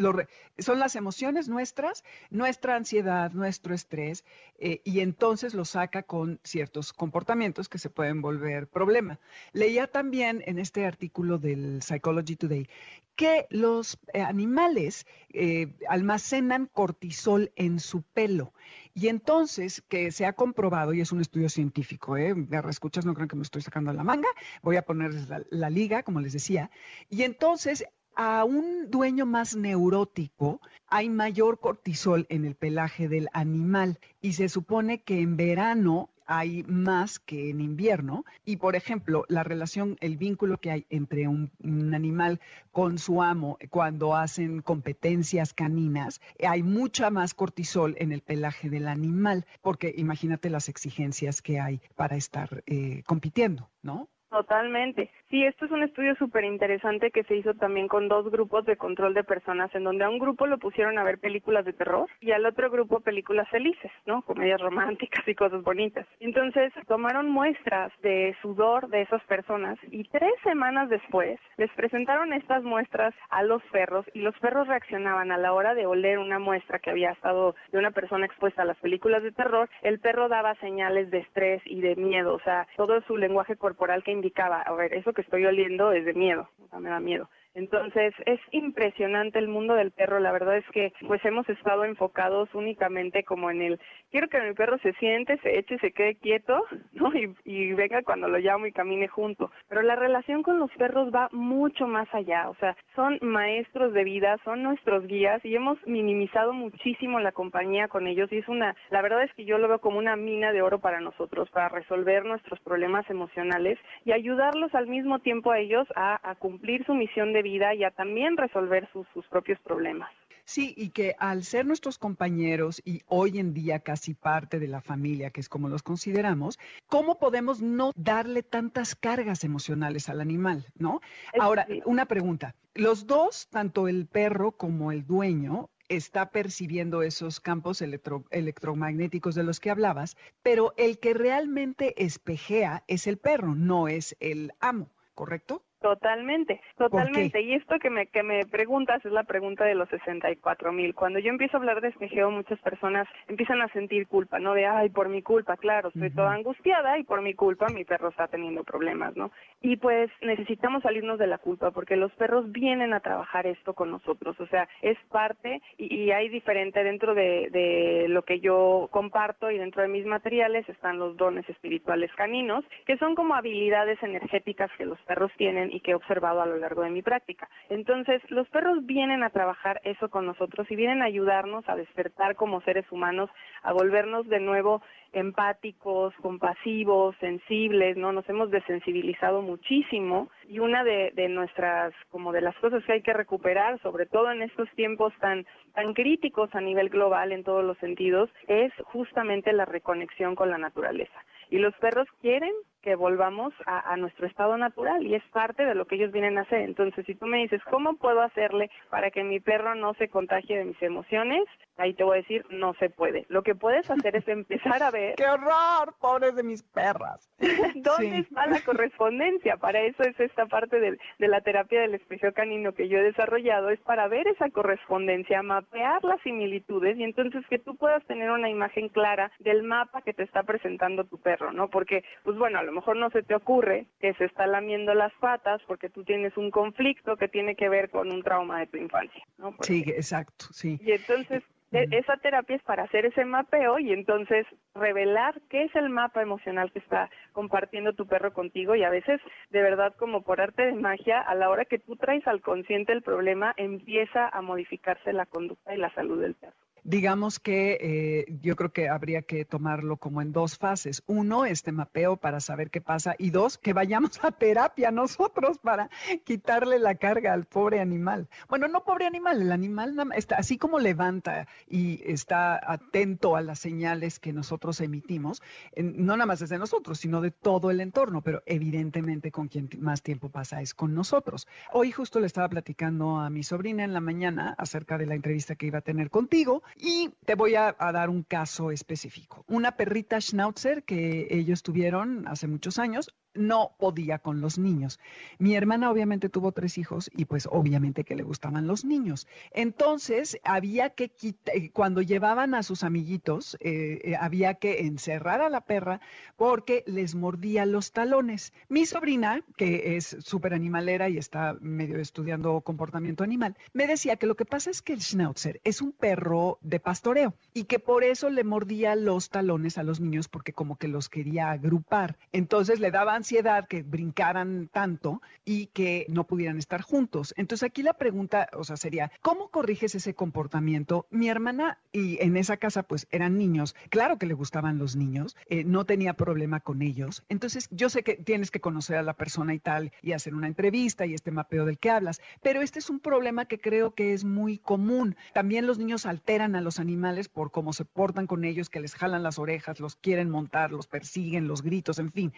son las emociones nuestras, nuestra ansiedad, nuestro estrés, eh, y entonces lo saca con ciertos comportamientos que se pueden volver problema. Leía también en este artículo artículo del Psychology Today que los eh, animales eh, almacenan cortisol en su pelo. Y entonces, que se ha comprobado, y es un estudio científico, ¿eh? escuchas, no creo que me estoy sacando la manga, voy a poner la liga, como les decía, y entonces a un dueño más neurótico hay mayor cortisol en el pelaje del animal y se supone que en verano hay más que en invierno. Y, por ejemplo, la relación, el vínculo que hay entre un, animal con su amo cuando hacen competencias caninas, hay mucha más cortisol en el pelaje del animal, porque imagínate las exigencias que hay para estar eh, compitiendo, ¿no? Totalmente. Sí, esto es un estudio súper interesante que se hizo también con dos grupos de control de personas, en donde a un grupo lo pusieron a ver películas de terror y al otro grupo películas felices, ¿no? Comedias románticas y cosas bonitas. Entonces tomaron muestras de sudor de esas personas y tres semanas después les presentaron estas muestras a los perros y los perros reaccionaban a la hora de oler una muestra que había estado de una persona expuesta a las películas de terror, el perro daba señales de estrés y de miedo, o sea, todo su lenguaje corporal que indicaba, a ver, eso que estoy oliendo es de miedo, o me da miedo. Entonces, es impresionante el mundo del perro. La verdad es que pues hemos estado enfocados únicamente como en el quiero que mi perro se siente, se eche, se quede quieto, ¿no? Y, y venga cuando lo llamo y camine junto. Pero la relación con los perros va mucho más allá. O sea, son maestros de vida, son nuestros guías y hemos minimizado muchísimo la compañía con ellos y es una, la verdad es que yo lo veo como una mina de oro para nosotros, para resolver nuestros problemas emocionales y ayudarlos al mismo tiempo a ellos a, cumplir su misión de vida y a también resolver sus propios problemas. Sí, y que al ser nuestros compañeros y hoy en día casi parte de la familia, que es como los consideramos, ¿cómo podemos no darle tantas cargas emocionales al animal, no? Ahora, una pregunta. Los dos, tanto el perro como el dueño, está percibiendo esos campos electromagnéticos de los que hablabas, pero el que realmente espejea es el perro, no es el amo, ¿correcto? Totalmente, totalmente. Y esto que me, que me preguntas es la pregunta de los 64 mil. Cuando yo empiezo a hablar de espejeo, muchas personas empiezan a sentir culpa, ¿no? De, ay, por mi culpa, claro, estoy toda angustiada y por mi culpa mi perro está teniendo problemas, ¿no? Y pues necesitamos salirnos de la culpa porque los perros vienen a trabajar esto con nosotros, o sea, es parte y, y hay diferente dentro de, de lo que yo comparto y dentro de mis materiales están los dones espirituales caninos, que son como habilidades energéticas que los perros tienen y que he observado a lo largo de mi práctica. Entonces, los perros vienen a trabajar eso con nosotros y vienen a ayudarnos a despertar como seres humanos, a volvernos de nuevo empáticos, compasivos, sensibles, ¿no? Nos hemos desensibilizado muchísimo y una de, de nuestras, como de las cosas que hay que recuperar, sobre todo en estos tiempos tan, tan críticos a nivel global en todos los sentidos, es justamente la reconexión con la naturaleza. Y los perros quieren que volvamos a, nuestro estado natural y es parte de lo que ellos vienen a hacer. Entonces, si tú me dices, ¿cómo puedo hacerle para que mi perro no se contagie de mis emociones? Ahí te voy a decir, no se puede. Lo que puedes hacer es empezar a ver... ¡Qué horror! Pobres de mis perras. ¿Dónde está la correspondencia? Para eso es esta parte de, de la terapia del espejo canino que yo he desarrollado, es para ver esa correspondencia, mapear las similitudes y entonces que tú puedas tener una imagen clara del mapa que te está presentando tu perro, ¿no? Porque, pues bueno, a lo mejor no se te ocurre que se está lamiendo las patas porque tú tienes un conflicto que tiene que ver con un trauma de tu infancia. ¿no? sí, exacto, sí. Y entonces e, esa terapia es para hacer ese mapeo y entonces revelar qué es el mapa emocional que está compartiendo tu perro contigo y a veces de verdad como por arte de magia a la hora que tú traes al consciente el problema empieza a modificarse la conducta y la salud del perro. Digamos que eh, yo creo que habría que tomarlo como en dos fases. Uno, este mapeo para saber qué pasa y dos, que vayamos a terapia nosotros para quitarle la carga al pobre animal. Bueno, no pobre animal, el animal está así como levanta y está atento a las señales que nosotros emitimos, no nada más desde nosotros, sino de todo el entorno, pero evidentemente con quien más tiempo pasa es con nosotros. Hoy justo le estaba platicando a mi sobrina en la mañana acerca de la entrevista que iba a tener contigo y te voy a, dar un caso específico. Una perrita schnauzer que ellos tuvieron hace muchos años, no podía con los niños. Mi hermana obviamente tuvo tres hijos y pues obviamente que le gustaban los niños. Entonces había que quitar, eh, cuando llevaban a sus amiguitos, eh, eh, había que encerrar a la perra porque les mordía los talones. Mi sobrina, que es súper animalera y está medio estudiando comportamiento animal, me decía que lo que pasa es que el schnauzer es un perro de pastoreo y que por eso le mordía los talones a los niños porque como que los quería agrupar. Entonces le daban ansiedad que brincaran tanto y que no pudieran estar juntos. Entonces aquí la pregunta, o sea, sería, ¿cómo corriges ese comportamiento? Mi hermana y en esa casa pues eran niños, claro que le gustaban los niños, eh, no tenía problema con ellos. Entonces yo sé que tienes que conocer a la persona y tal y hacer una entrevista y este mapeo del que hablas, pero este es un problema que creo que es muy común. También los niños alteran a los animales por cómo se portan con ellos, que les jalan las orejas, los quieren montar, los persiguen, los gritos, en fin.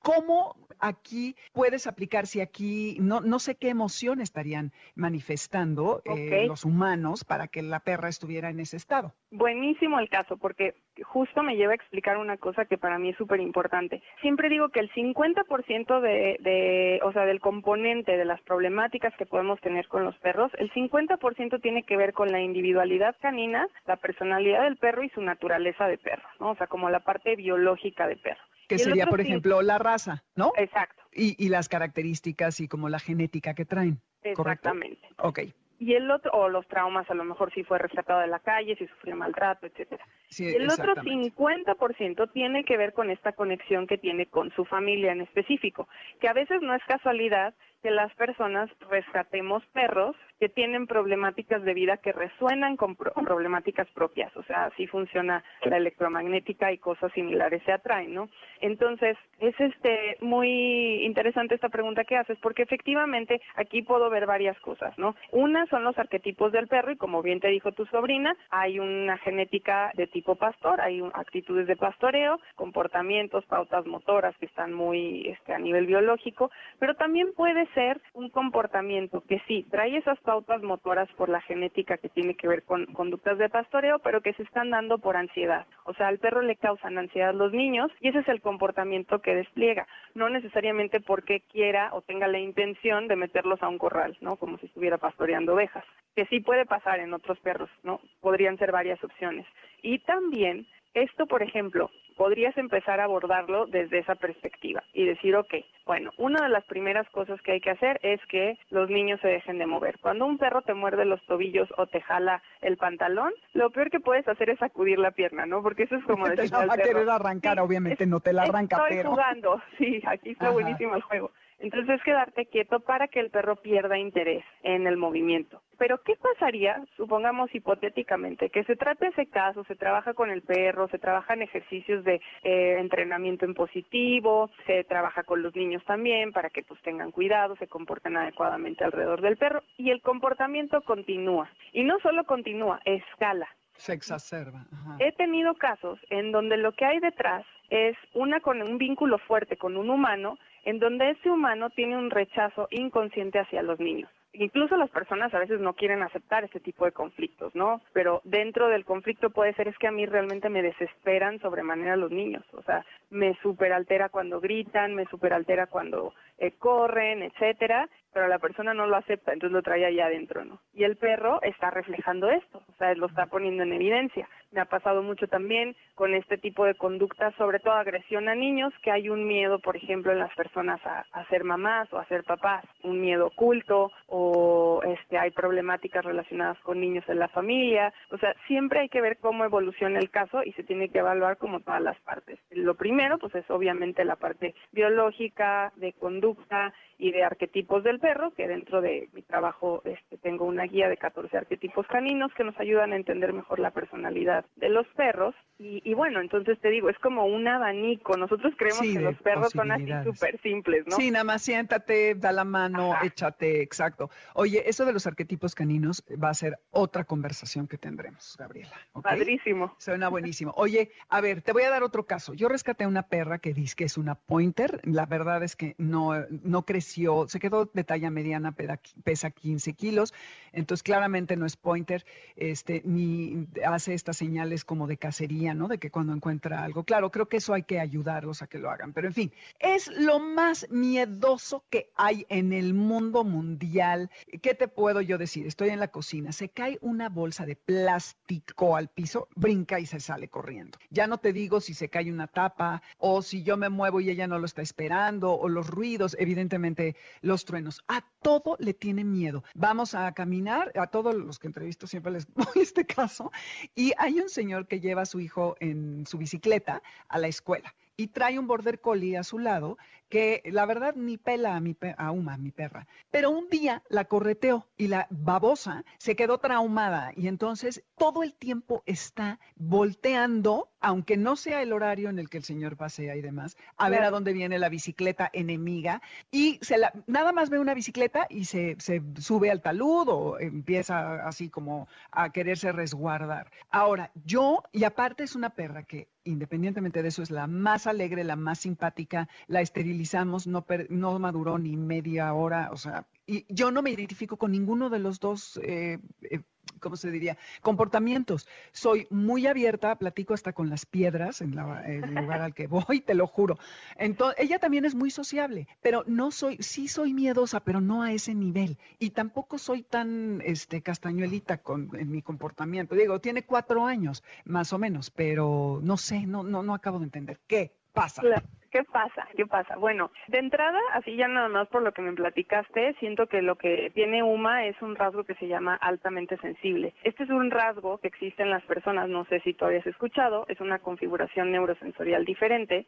¿Cómo aquí puedes aplicar si aquí no, no sé qué emoción estarían manifestando eh, los humanos para que la perra estuviera en ese estado? Buenísimo el caso, porque justo me lleva a explicar una cosa que para mí es súper importante. Siempre digo que el 50% de, de, o sea, del componente de las problemáticas que podemos tener con los perros, el 50% tiene que ver con la individualidad canina, la personalidad del perro y su naturaleza de perro, ¿no? O sea, como la parte biológica de perro que sería, por ejemplo, la raza, ¿no? Exacto. Y, las características y como la genética que traen. Exactamente. Ok. Y el otro, o los traumas, a lo mejor si fue rescatado de la calle, si sufrió maltrato, etcétera. Sí, el otro 50% tiene que ver con esta conexión que tiene con su familia en específico, que a veces no es casualidad que las personas rescatemos perros que tienen problemáticas de vida que resuenan con problemáticas propias, o sea, así funciona la electromagnética y cosas similares se atraen, ¿no? Entonces, es este muy interesante esta pregunta que haces porque efectivamente aquí puedo ver varias cosas, ¿no? Una son los arquetipos del perro y como bien te dijo tu sobrina, hay una genética de tipo pastor, hay actitudes de pastoreo, comportamientos, pautas motoras que están muy este a nivel biológico, pero también puede ser un comportamiento que sí trae esas pautas motoras por la genética que tiene que ver con conductas de pastoreo, pero que se están dando por ansiedad. O sea, al perro le causan ansiedad los niños y ese es el comportamiento que despliega, no necesariamente porque quiera o tenga la intención de meterlos a un corral, ¿no? Como si estuviera pastoreando ovejas, que sí puede pasar en otros perros, ¿no? Podrían ser varias opciones. Y también esto, por ejemplo, podrías empezar a abordarlo desde esa perspectiva y decir, ok, bueno, una de las primeras cosas que hay que hacer es que los niños se dejen de mover. Cuando un perro te muerde los tobillos o te jala el pantalón, lo peor que puedes hacer es sacudir la pierna, ¿no? Porque eso es como decir te va a querer arrancar, obviamente no te la arranca, estoy jugando, sí, aquí está buenísimo el juego. Entonces es quedarte quieto para que el perro pierda interés en el movimiento. Pero ¿qué pasaría, supongamos hipotéticamente, que se trata ese caso, se trabaja con el perro, se trabajan ejercicios de eh, entrenamiento en positivo, se trabaja con los niños también para que pues tengan cuidado, se comporten adecuadamente alrededor del perro y el comportamiento continúa. Y no solo continúa, escala. Se exacerba. He tenido casos en donde lo que hay detrás es una con un vínculo fuerte con un humano, en donde ese humano tiene un rechazo inconsciente hacia los niños. Incluso las personas a veces no quieren aceptar este tipo de conflictos, ¿no? Pero dentro del conflicto puede ser es que a mí realmente me desesperan sobremanera los niños, o sea, me superaltera cuando gritan, me superaltera cuando eh, corren, etcétera, pero la persona no lo acepta, entonces lo trae allá adentro, ¿no? Y el perro está reflejando esto, o sea, lo está poniendo en evidencia. Me ha pasado mucho también con este tipo de conductas, sobre todo agresión a niños, que hay un miedo, por ejemplo, en las personas a, ser mamás o a ser papás, un miedo oculto o este hay problemáticas relacionadas con niños en la familia, o sea, siempre hay que ver cómo evoluciona el caso y se tiene que evaluar como todas las partes. Lo primero, pues es obviamente la parte biológica, de conducta, y de arquetipos del perro, que dentro de mi trabajo este, tengo una guía de 14 arquetipos caninos que nos ayudan a entender mejor la personalidad de los perros. Y, bueno, entonces te digo, es como un abanico. Nosotros creemos que los perros son así súper simples, ¿no? Sí, nada más siéntate, da la mano, échate, exacto. Oye, eso de los arquetipos caninos va a ser otra conversación que tendremos, Gabriela. Padrísimo. Suena buenísimo. Oye, a ver, te voy a dar otro caso. Yo rescaté a una perra que dice que es una pointer. La verdad es que no, no crecí se quedó de talla mediana, pesa 15 kilos, entonces claramente no es pointer, este, ni hace estas señales como de cacería, ¿no? De que cuando encuentra algo, claro, creo que eso hay que ayudarlos a que lo hagan, pero en fin, es lo más miedoso que hay en el mundo mundial. ¿Qué te puedo yo decir? Estoy en la cocina, se cae una bolsa de plástico al piso, brinca y se sale corriendo. Ya no te digo si se cae una tapa o si yo me muevo y ella no lo está esperando o los ruidos, evidentemente los truenos. A todo le tiene miedo. Vamos a caminar, a todos los que entrevisto siempre les doy este caso, y hay un señor que lleva a su hijo en su bicicleta a la escuela y trae un border collie a su lado que la verdad ni pela a, mi a Uma, mi perra. Pero un día la correteó y la babosa se quedó traumada y entonces todo el tiempo está volteando, aunque no sea el horario en el que el señor pasea y demás, a ver a dónde viene la bicicleta enemiga y se la, nada más ve una bicicleta y se, se sube al talud o empieza así como a quererse resguardar. Ahora, yo, y aparte es una perra que independientemente de eso, es la más alegre, la más simpática, la esterilizamos, no, no maduró ni media hora, o sea, y yo no me identifico con ninguno de los dos eh, eh, ¿cómo se diría? Comportamientos. Soy muy abierta, platico hasta con las piedras en, el lugar al que voy, te lo juro. Entonces, ella también es muy sociable, pero no soy, sí soy miedosa, pero no a ese nivel. Y tampoco soy tan este, castañuelita con, en mi comportamiento. Digo, tiene cuatro años, más o menos, pero no sé, no, no, no acabo de entender. ¿Qué pasa? ¿Qué pasa? ¿Qué pasa? Bueno, de entrada, así ya nada más por lo que me platicaste, siento que lo que tiene Uma es un rasgo que se llama altamente sensible. Este es un rasgo que existe en las personas, no sé si tú habías escuchado, es una configuración neurosensorial diferente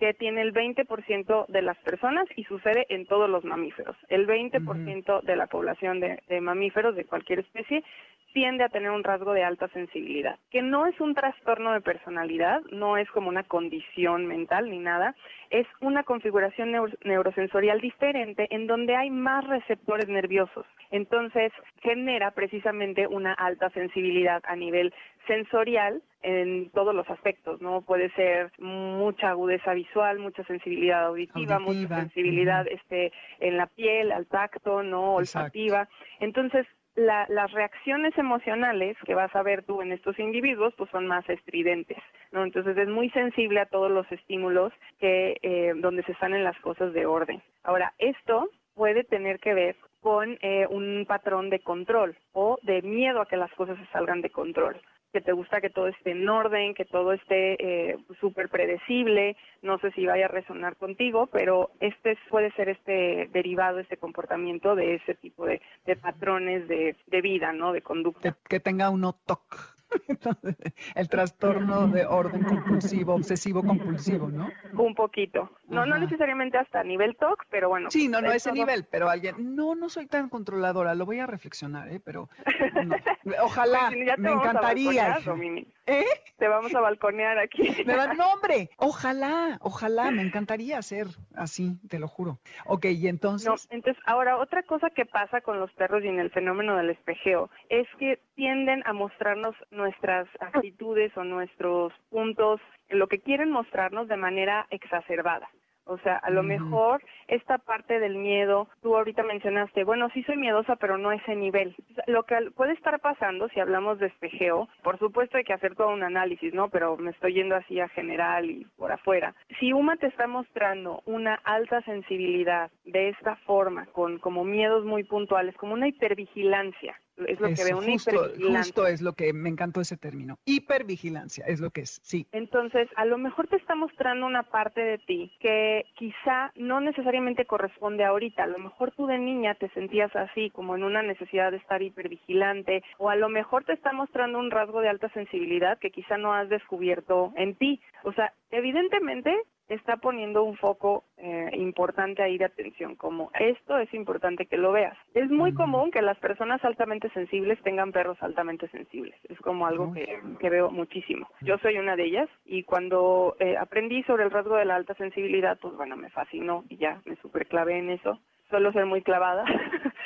que tiene el 20% de las personas y sucede en todos los mamíferos. El 20% de la población de, de, mamíferos de cualquier especie tiende a tener un rasgo de alta sensibilidad, que no es un trastorno de personalidad, no es como una condición mental ni nada, es una configuración neurosensorial diferente en donde hay más receptores nerviosos. Entonces genera precisamente una alta sensibilidad a nivel sensorial en todos los aspectos, ¿no? Puede ser mucha agudeza visual, mucha sensibilidad auditiva, mucha sensibilidad este en la piel, al tacto, ¿no? olfativa. Entonces, las reacciones emocionales que vas a ver tú en estos individuos pues son más estridentes, ¿no? Entonces es muy sensible a todos los estímulos que eh, donde se salen las cosas de orden. Ahora, esto puede tener que ver con eh, un patrón de control o de miedo a que las cosas se salgan de control que te gusta que todo esté en orden, que todo esté eh, súper predecible. No sé si vaya a resonar contigo, pero este puede ser este derivado, este comportamiento de ese tipo de, patrones de, vida, ¿no? De conducta. Que, tenga uno TOC. el trastorno de orden compulsivo, obsesivo compulsivo, ¿no? Un poquito. No, no necesariamente hasta nivel TOC, pero bueno. Sí, no, no ese nivel, pero alguien, no, no soy tan controladora, lo voy a reflexionar, ¿eh? Pero ojalá, pues me encantaría. ¿Eh? Te vamos a balconear aquí. Me no, hombre, ojalá, ojalá, me encantaría ser así, te lo juro. Ok, y entonces. No, entonces, ahora, otra cosa que pasa con los perros y en el fenómeno del espejeo es que tienden a mostrarnos nuestras actitudes o nuestros puntos, lo que quieren mostrarnos de manera exacerbada. O sea, a lo mejor esta parte del miedo, tú ahorita mencionaste, bueno, sí soy miedosa, pero no a ese nivel. Lo que puede estar pasando si hablamos de espejeo, por supuesto hay que hacer todo un análisis, ¿no? Pero me estoy yendo así a general y por afuera. Si UMA te está mostrando una alta sensibilidad de esta forma, con como miedos muy puntuales, como una hipervigilancia, es lo que veo, una hipervigilancia. Justo es lo que me encantó ese término. Hipervigilancia es lo que es, sí. Entonces, a lo mejor te está mostrando una parte de ti que quizá no necesariamente corresponde ahorita. A lo mejor tú de niña te sentías así, como en una necesidad de estar hipervigilante, o a lo mejor te está mostrando un rasgo de alta sensibilidad que quizá no has descubierto en ti. O sea, evidentemente está poniendo un foco eh, importante ahí de atención, como esto es importante que lo veas. Es muy común que las personas altamente sensibles tengan perros altamente sensibles, es como algo que, veo muchísimo. Yo soy una de ellas y cuando eh, aprendí sobre el rasgo de la alta sensibilidad, pues bueno, me fascinó y ya me super clavé en eso suelo ser muy clavada.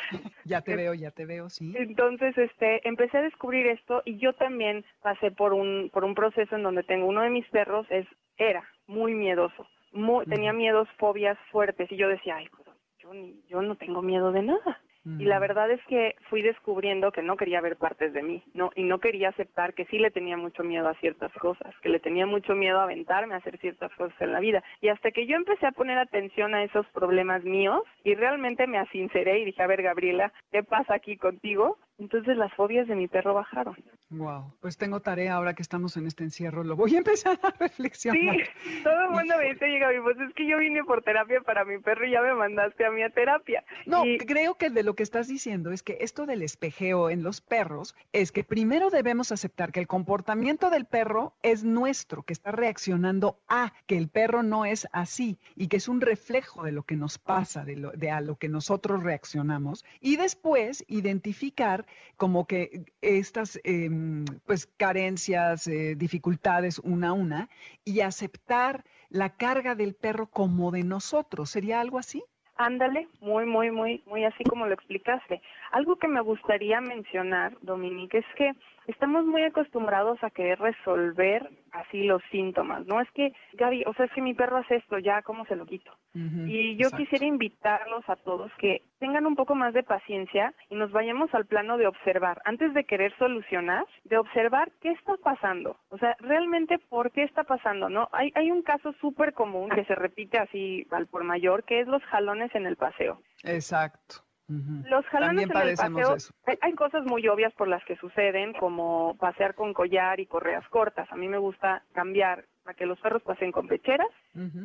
Ya te veo, ya te veo, sí. Entonces, este, empecé a descubrir esto y yo también pasé por un por un proceso en donde tengo uno de mis perros es era muy miedoso, muy, tenía miedos, fobias fuertes y yo decía, ay, pues, yo yo no tengo miedo de nada. Y la verdad es que fui descubriendo que no quería ver partes de mí, no y no quería aceptar que sí le tenía mucho miedo a ciertas cosas, que le tenía mucho miedo a aventarme a hacer ciertas cosas en la vida. Y hasta que yo empecé a poner atención a esos problemas míos y realmente me asinceré y dije, a ver, Gabriela, ¿qué pasa aquí contigo? Entonces las fobias de mi perro bajaron. Wow, pues tengo tarea ahora que estamos en este encierro, lo voy a empezar a reflexionar. Sí, todo el mundo me dice, llega, pues es que yo vine por terapia para mi perro y ya me mandaste a mí a terapia. No, creo que de lo que estás diciendo es que esto del espejeo en los perros es que primero debemos aceptar que el comportamiento del perro es nuestro, que está reaccionando a que el perro no es así y que es un reflejo de lo que nos pasa, de, lo, de a lo que nosotros reaccionamos y después identificar como que estas em, pues carencias, eh, dificultades una a una y aceptar la carga del perro como de nosotros. ¿Sería algo así? Ándale, muy, muy, muy, muy así como lo explicaste. Algo que me gustaría mencionar, Dominique, es que estamos muy acostumbrados a querer resolver así los síntomas, ¿no? Es que, Gaby, o sea, es que mi perro hace esto, ya, ¿cómo se lo quito? y yo quisiera invitarlos a todos que tengan un poco más de paciencia y nos vayamos al plano de observar, antes de querer solucionar, de observar qué está pasando, o sea, realmente por qué está pasando, ¿no? Hay, hay un caso súper común que se repite así al por mayor, que es los jalones en el paseo. Exacto. Los jalones en el paseo, hay, cosas muy obvias por las que suceden, como pasear con collar y correas cortas. A mí me gusta cambiar para que los perros pasen con pecheras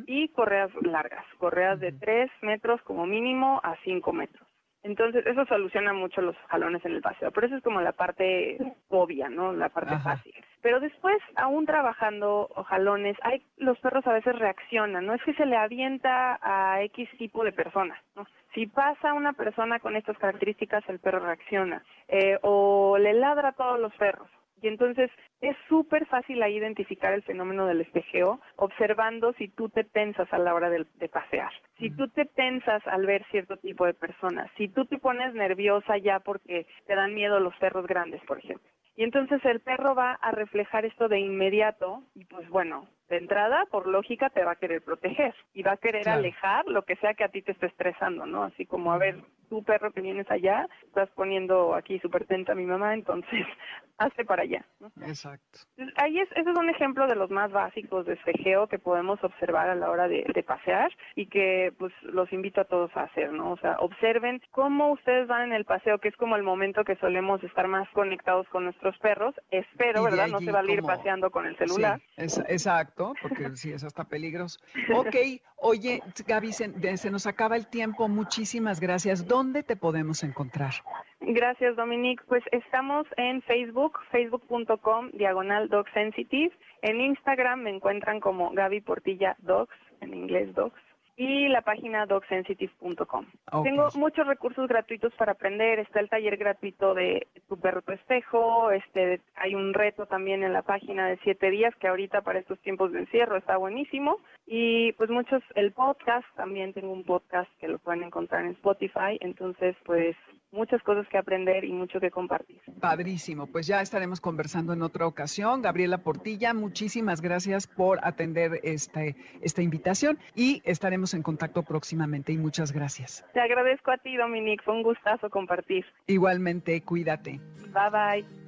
y correas largas, correas de 3 metros como mínimo a 5 metros. Entonces, eso soluciona mucho los jalones en el paseo, pero eso es como la parte obvia, ¿no? La parte fácil. Pero después, aún trabajando jalones, hay, los perros a veces reaccionan, no es que se le avienta a X tipo de persona, ¿no? Si pasa una persona con estas características, el perro reacciona, eh, o le ladra a todos los perros, y entonces es súper fácil ahí identificar el fenómeno del espejeo observando si tú te tensas a la hora de, pasear, si tú te tensas al ver cierto tipo de personas, si tú te pones nerviosa ya porque te dan miedo los perros grandes, por ejemplo. Y entonces el perro va a reflejar esto de inmediato y pues bueno, de entrada, por lógica, te va a querer proteger y va a querer alejar lo que sea que a ti te esté estresando, ¿no? Así como, a ver, tu perro que vienes allá, estás poniendo aquí súper tenta a mi mamá, entonces hazte para allá. ¿no? Exacto. Ahí es, ese es un ejemplo de los más básicos de espejeo que podemos observar a la hora de, pasear y que pues los invito a todos a hacer, ¿no? O sea, observen cómo ustedes van en el paseo, que es como el momento que solemos estar más conectados con nuestros perros. Espero, ¿verdad? No se va a ir paseando con el celular. Sí, exacto, porque sí, es hasta peligroso. Ok, oye, Gaby, se, se nos acaba el tiempo. Muchísimas gracias. ¿Dónde te podemos encontrar? Gracias, Dominique. Pues estamos en Facebook, facebook.com, diagonal Dog Sensitive. En Instagram me encuentran como Gaby Portilla Dogs, en inglés Dogs y la página dogsensitive.com. Tengo muchos recursos gratuitos para aprender. Está el taller gratuito de tu perro tu espejo. Este, hay un reto también en la página de siete días que ahorita para estos tiempos de encierro está buenísimo. Y pues muchos, el podcast, también tengo un podcast que lo pueden encontrar en Spotify. Entonces, pues muchas cosas que aprender y mucho que compartir. Padrísimo, pues ya estaremos conversando en otra ocasión. Gabriela Portilla, muchísimas gracias por atender este, esta invitación y estaremos en contacto próximamente y muchas gracias. Te agradezco a ti, Dominique, fue un gustazo compartir. Igualmente, cuídate. Bye bye.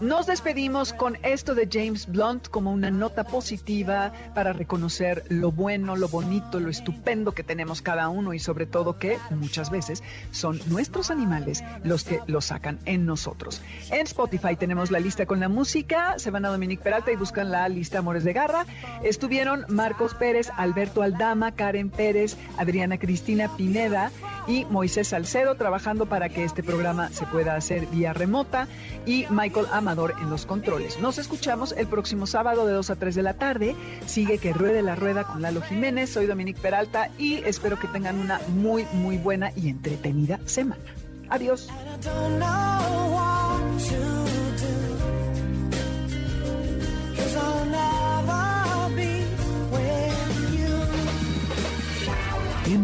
Nos despedimos con esto de James Blunt como una nota positiva para reconocer lo bueno, lo bonito, lo estupendo que tenemos cada uno y sobre todo que muchas veces son nuestros animales los que lo sacan en nosotros. En Spotify tenemos la lista con la música, se van a Dominique Peralta y buscan la lista Amores de Garra. Estuvieron Marcos Pérez, Alberto Aldama, Karen Pérez, Adriana Cristina Pineda y Moisés Salcedo trabajando para que este programa se pueda hacer vía remota y Michael Am en los controles. Nos escuchamos el próximo sábado de 2 a 3 de la tarde. Sigue que ruede la rueda con Lalo Jiménez. Soy Dominique Peralta y espero que tengan una muy, muy buena y entretenida semana. Adiós.